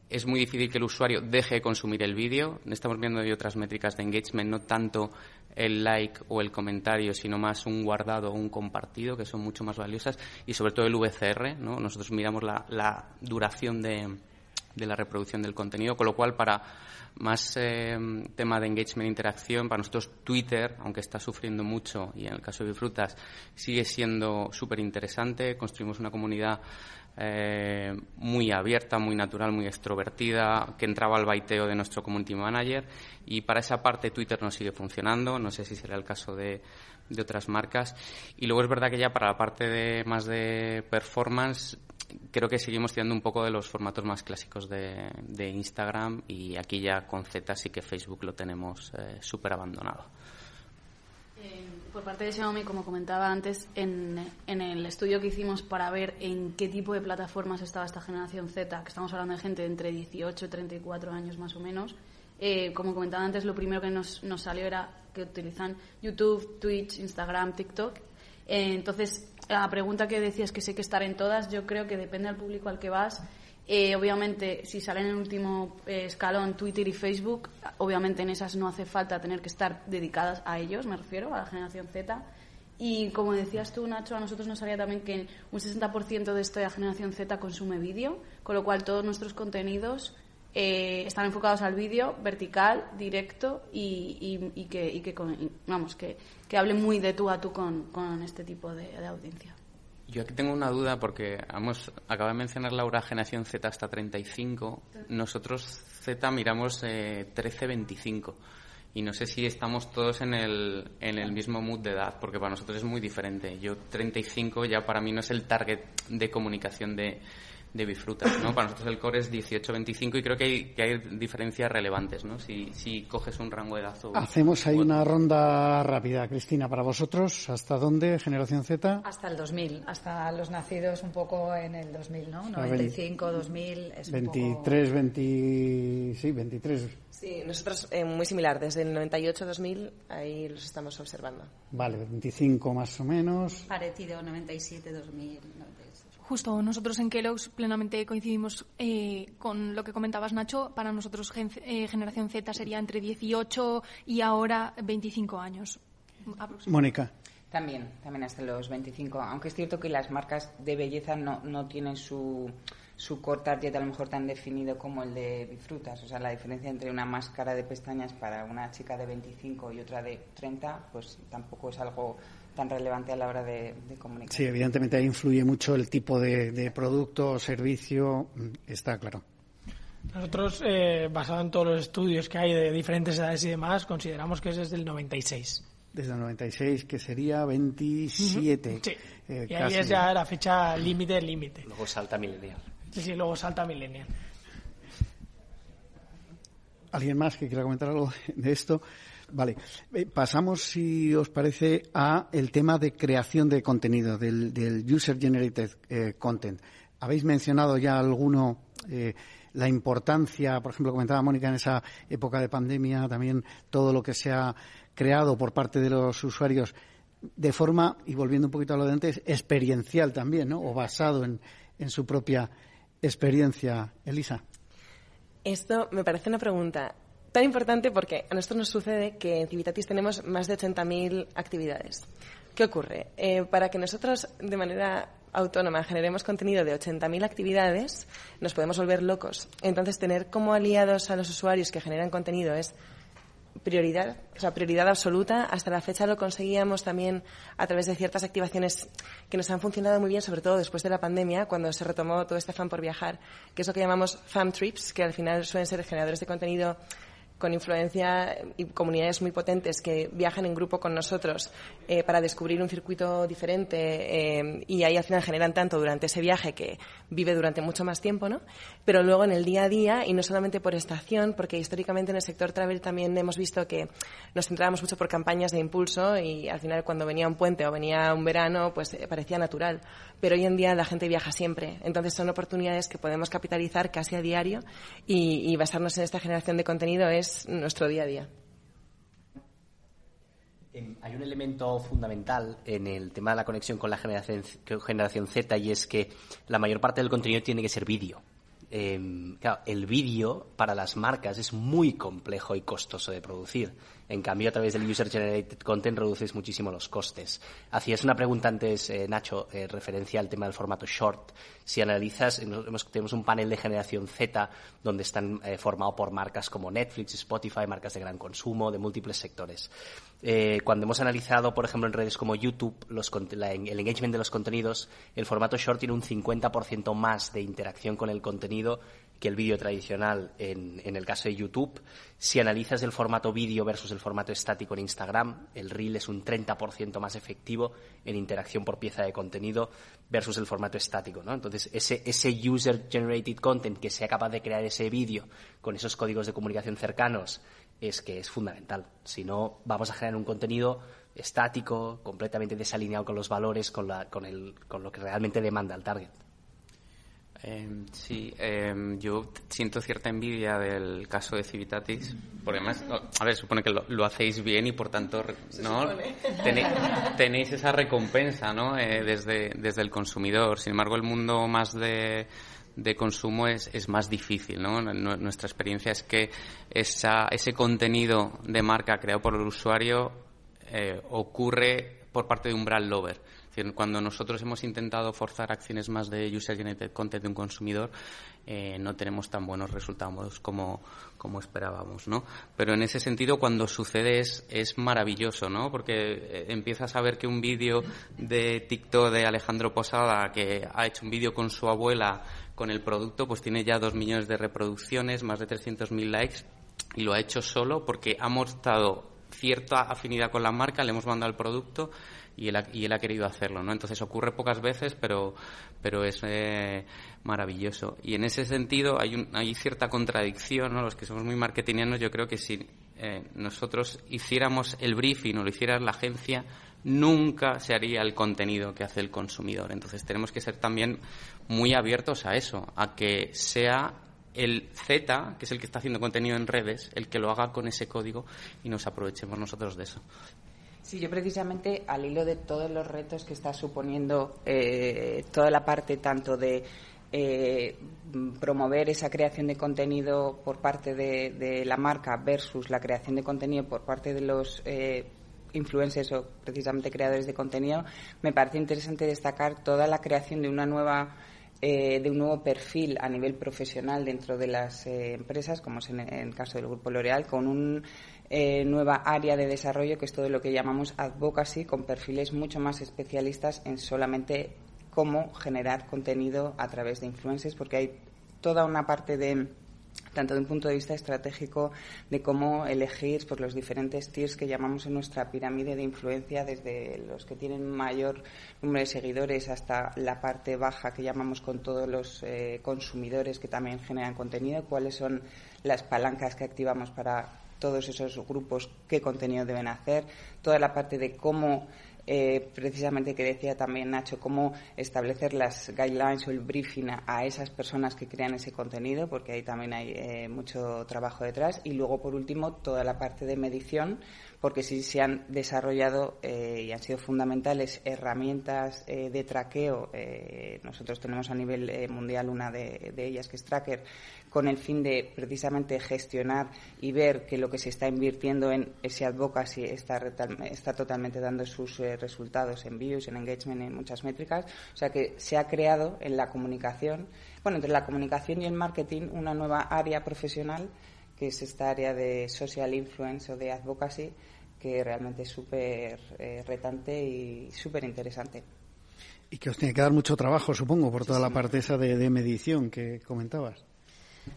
es muy difícil que el usuario deje de consumir el vídeo. Estamos viendo de otras métricas de engagement, no tanto el like o el comentario, sino más un guardado o un compartido, que son mucho más valiosas, y sobre todo el VCR. ¿no? Nosotros miramos la, duración de, la reproducción del contenido, con lo cual para más eh, tema de engagement e interacción, para nosotros Twitter, aunque está sufriendo mucho, y en el caso de Bifrutas, sigue siendo súper interesante. Construimos una comunidad eh, muy abierta, muy natural, muy extrovertida, que entraba al baiteo de nuestro community manager y para esa parte Twitter no sigue funcionando, no sé si será el caso de, de otras marcas. Y luego es verdad que ya para la parte de más de performance creo que seguimos tirando un poco de los formatos más clásicos de, de Instagram y aquí ya con Z sí que Facebook lo tenemos eh, súper abandonado. Por parte de Xiaomi, como comentaba antes, en, el estudio que hicimos para ver en qué tipo de plataformas estaba esta generación Z, que estamos hablando de gente de entre 18 y 34 años más o menos, eh, como comentaba antes, lo primero que nos, salió era que utilizan YouTube, Twitch, Instagram, TikTok. Eh, entonces, la pregunta que decías que sé que estar en todas, yo creo que depende del público al que vas eh, obviamente, si sale en el último eh, escalón Twitter y Facebook, obviamente en esas no hace falta tener que estar dedicadas a ellos, me refiero, a la generación Z. Y como decías tú, Nacho, a nosotros nos sabía también que un 60% de esta generación Z consume vídeo, con lo cual todos nuestros contenidos eh, están enfocados al vídeo, vertical, directo y, que, que, vamos, que, que hable muy de tú a tú con, este tipo de audiencia. Yo aquí tengo una duda porque hemos, acaba de mencionar Laura generación Z hasta 35. Nosotros Z miramos eh, 13-25. Y no sé si estamos todos en el, en el mismo mood de edad, porque para nosotros es muy diferente. Yo 35 ya para mí no es el target de comunicación de, de bifrutas, ¿no? Para nosotros el core es 18-25 y creo que hay, que hay diferencias relevantes, ¿no? Si, si coges un rango de edad o... Hacemos ahí una ronda rápida, Cristina, para vosotros. ¿Hasta dónde, generación Z? Hasta el 2000, hasta los nacidos un poco en el 2000, ¿no? 95, 2000, es 23, 20... sí, 23. Sí, nosotros eh, muy similar, desde el 98-2000 ahí los estamos observando. Vale, 25 más o menos. Parecido, 97-2000. Justo, nosotros en Kellogg's plenamente coincidimos eh, con lo que comentabas, Nacho. Para nosotros, eh, generación Z sería entre 18 y ahora 25 años. Mónica. También, también hasta los 25. Aunque es cierto que las marcas de belleza no, no tienen su, su core target a lo mejor tan definido como el de Bifrutas. O sea, la diferencia entre una máscara de pestañas para una chica de 25 y otra de 30, pues tampoco es algo tan relevante a la hora de, comunicar. Sí, evidentemente ahí influye mucho el tipo de, producto o servicio, mm, está claro. Nosotros, eh, basado en todos los estudios que hay de diferentes edades y demás, consideramos que es desde el 96. Desde el 96, que sería 27. Sí, eh, y ahí es ya la fecha límite, límite. Luego salta millennial. Sí, sí, luego salta millennial. ¿Alguien más que quiera comentar algo de esto? Vale, eh, pasamos, si os parece, a el tema de creación de contenido, del, user generated eh, content. Habéis mencionado ya alguno eh, la importancia, por ejemplo, comentaba Mónica en esa época de pandemia, también todo lo que se ha creado por parte de los usuarios de forma, y volviendo un poquito a lo de antes, experiencial también, ¿no? O basado en, en su propia experiencia. Elisa. Esto me parece una pregunta tan importante porque a nosotros nos sucede que en Civitatis tenemos más de 80.000 actividades. ¿Qué ocurre? Eh, para que nosotros de manera autónoma generemos contenido de 80.000 actividades, nos podemos volver locos. Entonces, tener como aliados a los usuarios que generan contenido es prioridad, o sea, prioridad absoluta. Hasta la fecha lo conseguíamos también a través de ciertas activaciones que nos han funcionado muy bien, sobre todo después de la pandemia, cuando se retomó todo este fan por viajar, que es lo que llamamos fam trips, que al final suelen ser generadores de contenido con influencia y comunidades muy potentes que viajan en grupo con nosotros eh, para descubrir un circuito diferente eh, y ahí al final generan tanto durante ese viaje que vive durante mucho más tiempo, ¿no? Pero luego en el día a día y no solamente por estación, porque históricamente en el sector travel también hemos visto que nos centrábamos mucho por campañas de impulso y al final cuando venía un puente o venía un verano pues eh, parecía natural. Pero hoy en día la gente viaja siempre, entonces son oportunidades que podemos capitalizar casi a diario y, y basarnos en esta generación de contenido es nuestro día a día. Em, hay un elemento fundamental en el tema de la conexión con la generación, generación Z y es que la mayor parte del contenido tiene que ser vídeo. Em, el vídeo para las marcas es muy complejo y costoso de producir. En cambio, a través del User Generated Content reduces muchísimo los costes. Hacías una pregunta antes, eh, Nacho, eh, referencia al tema del formato short. Si analizas, tenemos un panel de generación Z donde están eh, formados por marcas como Netflix, Spotify, marcas de gran consumo, de múltiples sectores. cuando hemos analizado, por ejemplo, en redes como YouTube, el engagement de los contenidos, el formato short tiene un 50% más de interacción con el contenido que el vídeo tradicional en, en, el caso de YouTube. Si analizas el formato vídeo versus el formato estático en Instagram, el reel es un 30% más efectivo en interacción por pieza de contenido versus el formato estático. ¿no? Entonces, ese, ese user-generated content que sea capaz de crear ese vídeo con esos códigos de comunicación cercanos es que es fundamental. Si no, vamos a generar un contenido estático, completamente desalineado con los valores, con, la, con, el, con lo que realmente demanda el target. Em, sí, em, yo siento cierta envidia del caso de Civitatis, porque además, a ver, supone que lo, hacéis bien y por tanto, ¿no? Tenéis, esa recompensa, ¿no? Eh, desde, desde el consumidor. Sin embargo, el mundo más de, de consumo es, es más difícil, ¿no? Nuestra experiencia es que esa, ese contenido de marca creado por el usuario eh, ocurre por parte de un brand lover cuando nosotros hemos intentado forzar acciones más de user-generated content de un consumidor, eh, no tenemos tan buenos resultados como, como esperábamos, ¿no? Pero en ese sentido, cuando sucede es, es maravilloso, ¿no? Porque eh, empiezas a ver que un vídeo de TikTok de Alejandro Posada, que ha hecho un vídeo con su abuela con el producto, pues tiene ya dos millones de reproducciones, más de 300.000 likes, y lo ha hecho solo porque ha mostrado cierta afinidad con la marca, le hemos mandado el producto y él, ha, y él ha querido hacerlo, ¿no? Entonces ocurre pocas veces, pero, pero es eh, maravilloso. Y en ese sentido hay, un, hay cierta contradicción, ¿no? Los que somos muy marketingianos, yo creo que si eh, nosotros hiciéramos el briefing o lo hiciera la agencia, nunca se haría el contenido que hace el consumidor. Entonces tenemos que ser también muy abiertos a eso, a que sea el Z, que es el que está haciendo contenido en redes, el que lo haga con ese código y nos aprovechemos nosotros de eso. Sí, yo precisamente al hilo de todos los retos que está suponiendo eh, toda la parte tanto de eh, promover esa creación de contenido por parte de, la marca versus la creación de contenido por parte de los eh, influencers o precisamente creadores de contenido, me parece interesante destacar toda la creación de una nueva de un nuevo perfil a nivel profesional dentro de las empresas, como es en, el caso del Grupo L'Oreal, con un eh, nueva área de desarrollo que es todo lo que llamamos advocacy, con perfiles mucho más especialistas en solamente cómo generar contenido a través de influencers, porque hay toda una parte de tanto de un punto de vista estratégico de cómo elegir por los diferentes tiers que llamamos en nuestra pirámide de influencia, desde los que tienen mayor número de seguidores hasta la parte baja que llamamos con todos los eh, consumidores que también generan contenido, cuáles son las palancas que activamos para todos esos grupos qué contenido deben hacer, toda la parte de cómo eh, precisamente que decía también Nacho, cómo establecer las guidelines o el briefing a, esas personas que crean ese contenido, porque ahí también hay eh, mucho trabajo detrás. Y luego, por último, toda la parte de medición, porque sí se han desarrollado eh, y han sido fundamentales herramientas de traqueo. nosotros tenemos a nivel mundial una de, ellas, que es Tracker, con el fin de precisamente gestionar y ver que lo que se está invirtiendo en ese advocacy está, está totalmente dando sus eh, resultados en views, en engagement, en muchas métricas. O sea que se ha creado en la comunicación, bueno, entre la comunicación y el marketing, una nueva área profesional que es esta área de social influence o de advocacy, que realmente es súper eh, retante y súper interesante. Y que os tiene que dar mucho trabajo, supongo, por toda la parte esa de, medición que comentabas.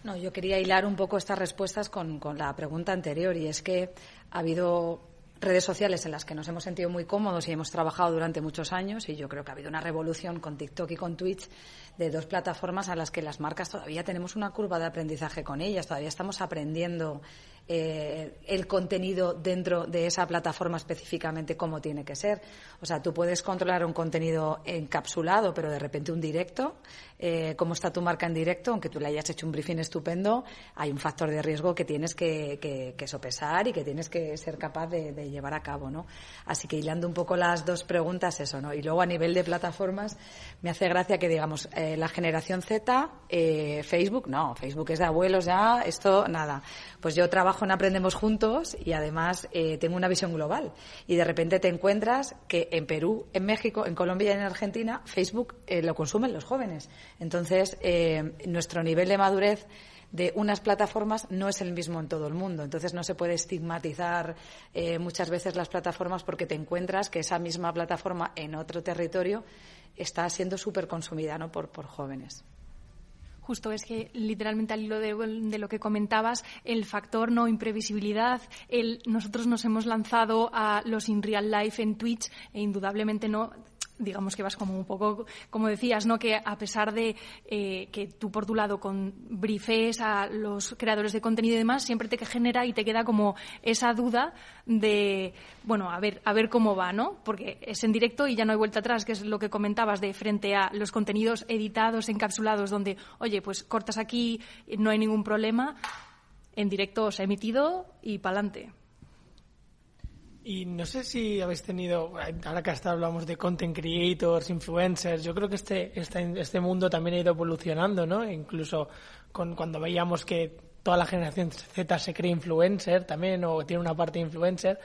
No, yo quería hilar un poco estas respuestas con, con la pregunta anterior y es que ha habido redes sociales en las que nos hemos sentido muy cómodos y hemos trabajado durante muchos años y yo creo que ha habido una revolución con TikTok y con Twitch de dos plataformas a las que las marcas todavía tenemos una curva de aprendizaje con ellas, todavía estamos aprendiendo eh, el contenido dentro de esa plataforma específicamente cómo tiene que ser. O sea, tú puedes controlar un contenido encapsulado, pero de repente un directo, eh, cómo está tu marca en directo, aunque tú le hayas hecho un briefing estupendo, hay un factor de riesgo que tienes que, sopesar y que tienes que ser capaz de, llevar a cabo, ¿no? Así que hilando un poco las dos preguntas, eso, ¿no? Y luego a nivel de plataformas, me hace gracia que digamos, eh, la generación Z, Facebook, no, Facebook es de abuelos ya, esto nada. Pues yo trabajo en Aprendemos Juntos y además eh, tengo una visión global. Y de repente te encuentras que en Perú, en México, en Colombia y en Argentina, Facebook eh, lo consumen los jóvenes. Entonces, eh, nuestro nivel de madurez de unas plataformas no es el mismo en todo el mundo. Entonces no se puede estigmatizar muchas veces las plataformas porque te encuentras que esa misma plataforma en otro territorio está siendo súper consumida ¿no? por, por jóvenes justo es que literalmente al hilo de, lo que comentabas, el factor no imprevisibilidad, el nosotros nos hemos lanzado a los in real life en Twitch e indudablemente no digamos que vas como un poco, como decías, ¿no? Que a pesar de eh, que tú por tu lado con briefes a los creadores de contenido y demás, siempre te genera y te queda como esa duda de, bueno, a ver, a ver cómo va, ¿no? Porque es en directo y ya no hay vuelta atrás, que es lo que comentabas de frente a los contenidos editados, encapsulados, donde, oye, pues cortas aquí, no hay ningún problema. En directo se ha emitido y pa'lante. Y no sé si habéis tenido, ahora que hasta hablamos de content creators, influencers, yo creo que este, este, este mundo también ha ido evolucionando, ¿no? incluso con, cuando veíamos que toda la generación Z se cree influencer también, o tiene una parte influencer,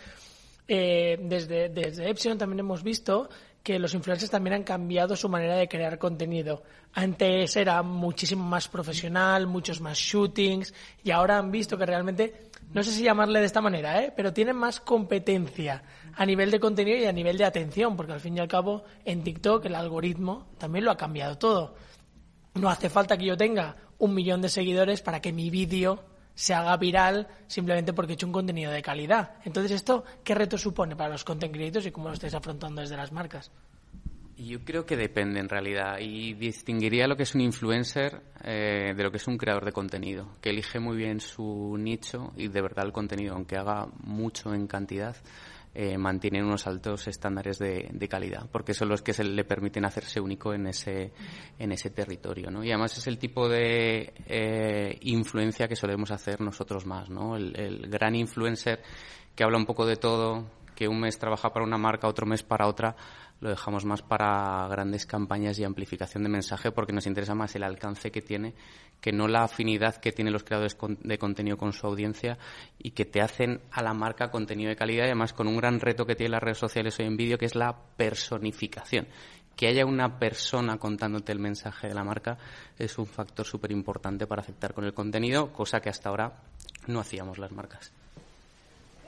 eh, desde, desde Epsilon también hemos visto que los influencers también han cambiado su manera de crear contenido. Antes era muchísimo más profesional, muchos más shootings, y ahora han visto que realmente no sé si llamarle de esta manera, ¿eh? pero tienen más competencia a nivel de contenido y a nivel de atención, porque al fin y al cabo en TikTok el algoritmo también lo ha cambiado todo. No hace falta que yo tenga un millón de seguidores para que mi vídeo se haga viral simplemente porque he hecho un contenido de calidad. Entonces, ¿esto qué reto supone para los content creators y cómo lo estáis afrontando desde las marcas? Yo creo que depende en realidad y distinguiría lo que es un influencer eh, de lo que es un creador de contenido, que elige muy bien su nicho y de verdad el contenido, aunque haga mucho en cantidad, eh, mantiene unos altos estándares de, calidad, porque son los que se le permiten hacerse único en ese, en ese territorio. ¿no? Y además es el tipo de eh, influencia que solemos hacer nosotros más. ¿no? el gran influencer que habla un poco de todo, que un mes trabaja para una marca, otro mes para otra, lo dejamos más para grandes campañas y amplificación de mensaje porque nos interesa más el alcance que tiene que no la afinidad que tienen los creadores de contenido con su audiencia y que te hacen a la marca contenido de calidad y además con un gran reto que tienen las redes sociales hoy en vídeo que es la personificación. Que haya una persona contándote el mensaje de la marca es un factor súper importante para aceptar con el contenido, cosa que hasta ahora no hacíamos las marcas.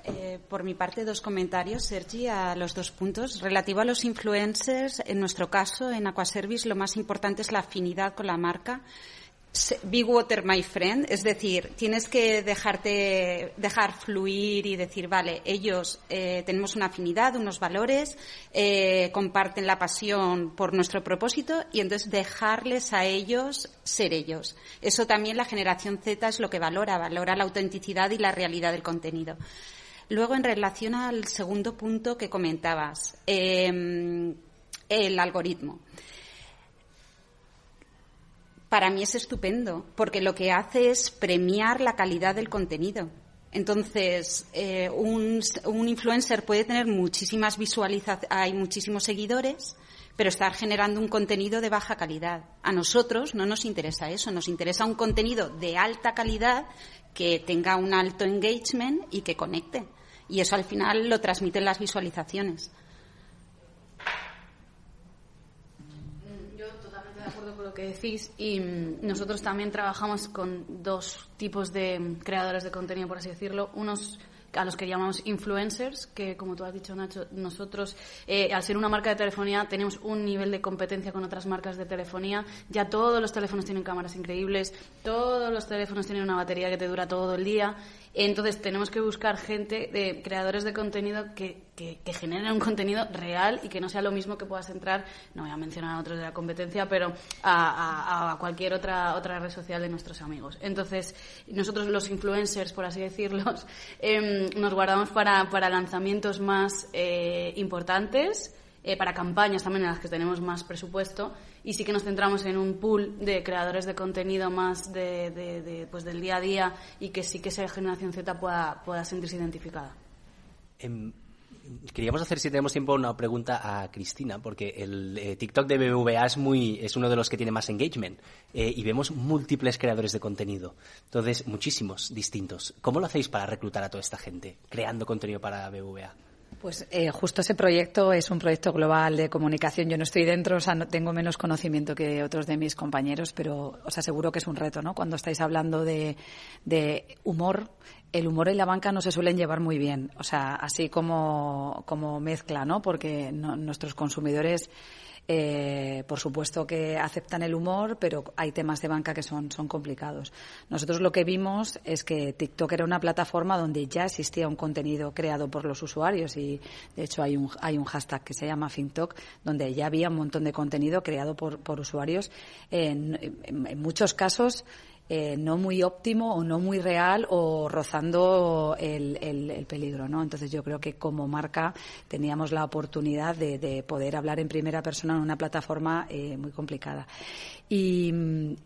Eh, por mi parte, dos comentarios, Sergi, a los dos puntos. Relativo a los influencers, en nuestro caso, en Aquaservice, lo más importante es la afinidad con la marca. Be water, my friend, es decir, tienes que dejarte, dejar fluir y decir, vale, ellos eh, tenemos una afinidad, unos valores, eh, comparten la pasión por nuestro propósito y entonces dejarles a ellos ser ellos. Eso también la generación Z es lo que valora, valora la autenticidad y la realidad del contenido. Luego, en relación al segundo punto que comentabas, em, el algoritmo. Para mí es estupendo, porque lo que hace es premiar la calidad del contenido. Entonces, eh, un, un, influencer puede tener muchísimas visualizaciones, hay muchísimos seguidores, pero estar generando un contenido de baja calidad. A nosotros no nos interesa eso, nos interesa un contenido de alta calidad que tenga un alto engagement y que conecte. Y eso al final lo transmiten las visualizaciones. Yo totalmente de acuerdo lo que decís y mm, nosotros también trabajamos con dos tipos de creadores de contenido, por así decirlo. Unos a los que llamamos influencers, que como tú has dicho, Nacho, nosotros, eh, al ser una marca de telefonía, tenemos un nivel de competencia con otras marcas de telefonía. Ya todos los teléfonos tienen cámaras increíbles, todos los teléfonos tienen una batería que te dura todo el día entonces tenemos que buscar gente de creadores de contenido que, que, generen un contenido real y que no sea lo mismo que puedas entrar, no voy a mencionar a otros de la competencia, pero a, cualquier otra, otra red social de nuestros amigos. Entonces, nosotros los influencers, por así decirlos, em, nos guardamos para, para lanzamientos más eh, importantes eh, para campañas también en las que tenemos más presupuesto y sí que nos centramos en un pool de creadores de contenido más de, pues del día a día y que sí que esa generación Z pueda, pueda sentirse identificada. Em, queríamos hacer, si tenemos tiempo, una pregunta a Cristina, porque el eh, TikTok de BBVA es, muy, es uno de los que tiene más engagement eh, y vemos múltiples creadores de contenido. Entonces, muchísimos distintos. ¿Cómo lo hacéis para reclutar a toda esta gente creando contenido para BBVA? Pues eh, justo ese proyecto es un proyecto global de comunicación. Yo no estoy dentro, o sea, no, tengo menos conocimiento que otros de mis compañeros, pero os aseguro que es un reto, ¿no? Cuando estáis hablando de, humor, el humor y la banca no se suelen llevar muy bien, o sea, así como, como mezcla, ¿no? Porque nuestros consumidores eh, por supuesto que aceptan el humor, pero hay temas de banca que son, son complicados. Nosotros lo que vimos es que TikTok era una plataforma donde ya existía un contenido creado por los usuarios y, de hecho, hay un, hay un hashtag que se llama FinTok, donde ya había un montón de contenido creado por, por usuarios. en muchos casos, eh, no muy óptimo o no muy real o rozando el, el, peligro, ¿no? Entonces yo creo que como marca teníamos la oportunidad de, de poder hablar en primera persona en una plataforma eh, muy complicada. Y,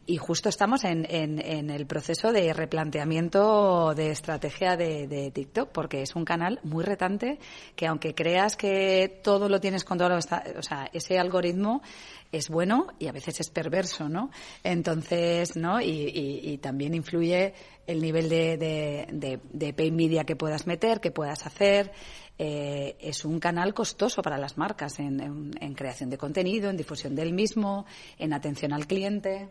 y justo estamos en, en, en, el proceso de replanteamiento de estrategia de, de, TikTok, porque es un canal muy retante que aunque creas que todo lo tienes controlado, o sea, ese algoritmo es bueno y a veces es perverso, ¿no? Entonces, ¿no? Y, también influye el nivel de, de, de, pay media que puedas meter, que puedas hacer. Eh, es un canal costoso para las marcas en, en creación de contenido, en difusión del mismo, en atención al cliente.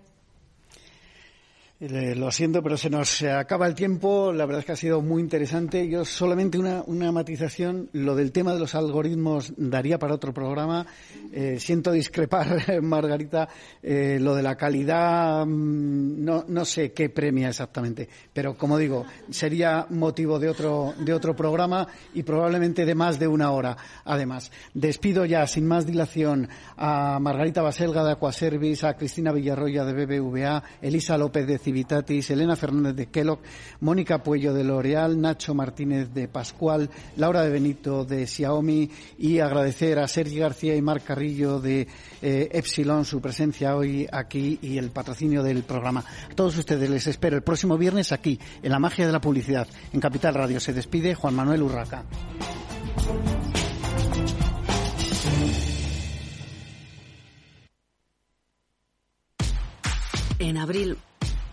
Lo siento, pero se nos acaba el tiempo. La verdad es que ha sido muy interesante. Yo solamente una, una matización. Lo del tema de los algoritmos daría para otro programa. Eh, siento discrepar, Margarita. Eh, lo de la calidad, mm, no, no sé qué premia exactamente. Pero como digo, sería motivo de otro, de otro programa y probablemente de más de una hora. Además, despido ya sin más dilación a Margarita Baselga de Aquaservice, a Cristina Villarroya de BBVA, Elisa López de Civitatis, Elena Fernández de Kellogg, Mónica Puello de L'Oreal, Nacho Martínez de Pascual, Laura de Benito de Xiaomi y agradecer a Sergi García y Marc Carrillo de eh, Epsilon su presencia hoy aquí y el patrocinio del programa. A todos ustedes les espero el próximo viernes aquí, en la magia de la publicidad, en Capital Radio. Se despide Juan Manuel Urraca. En abril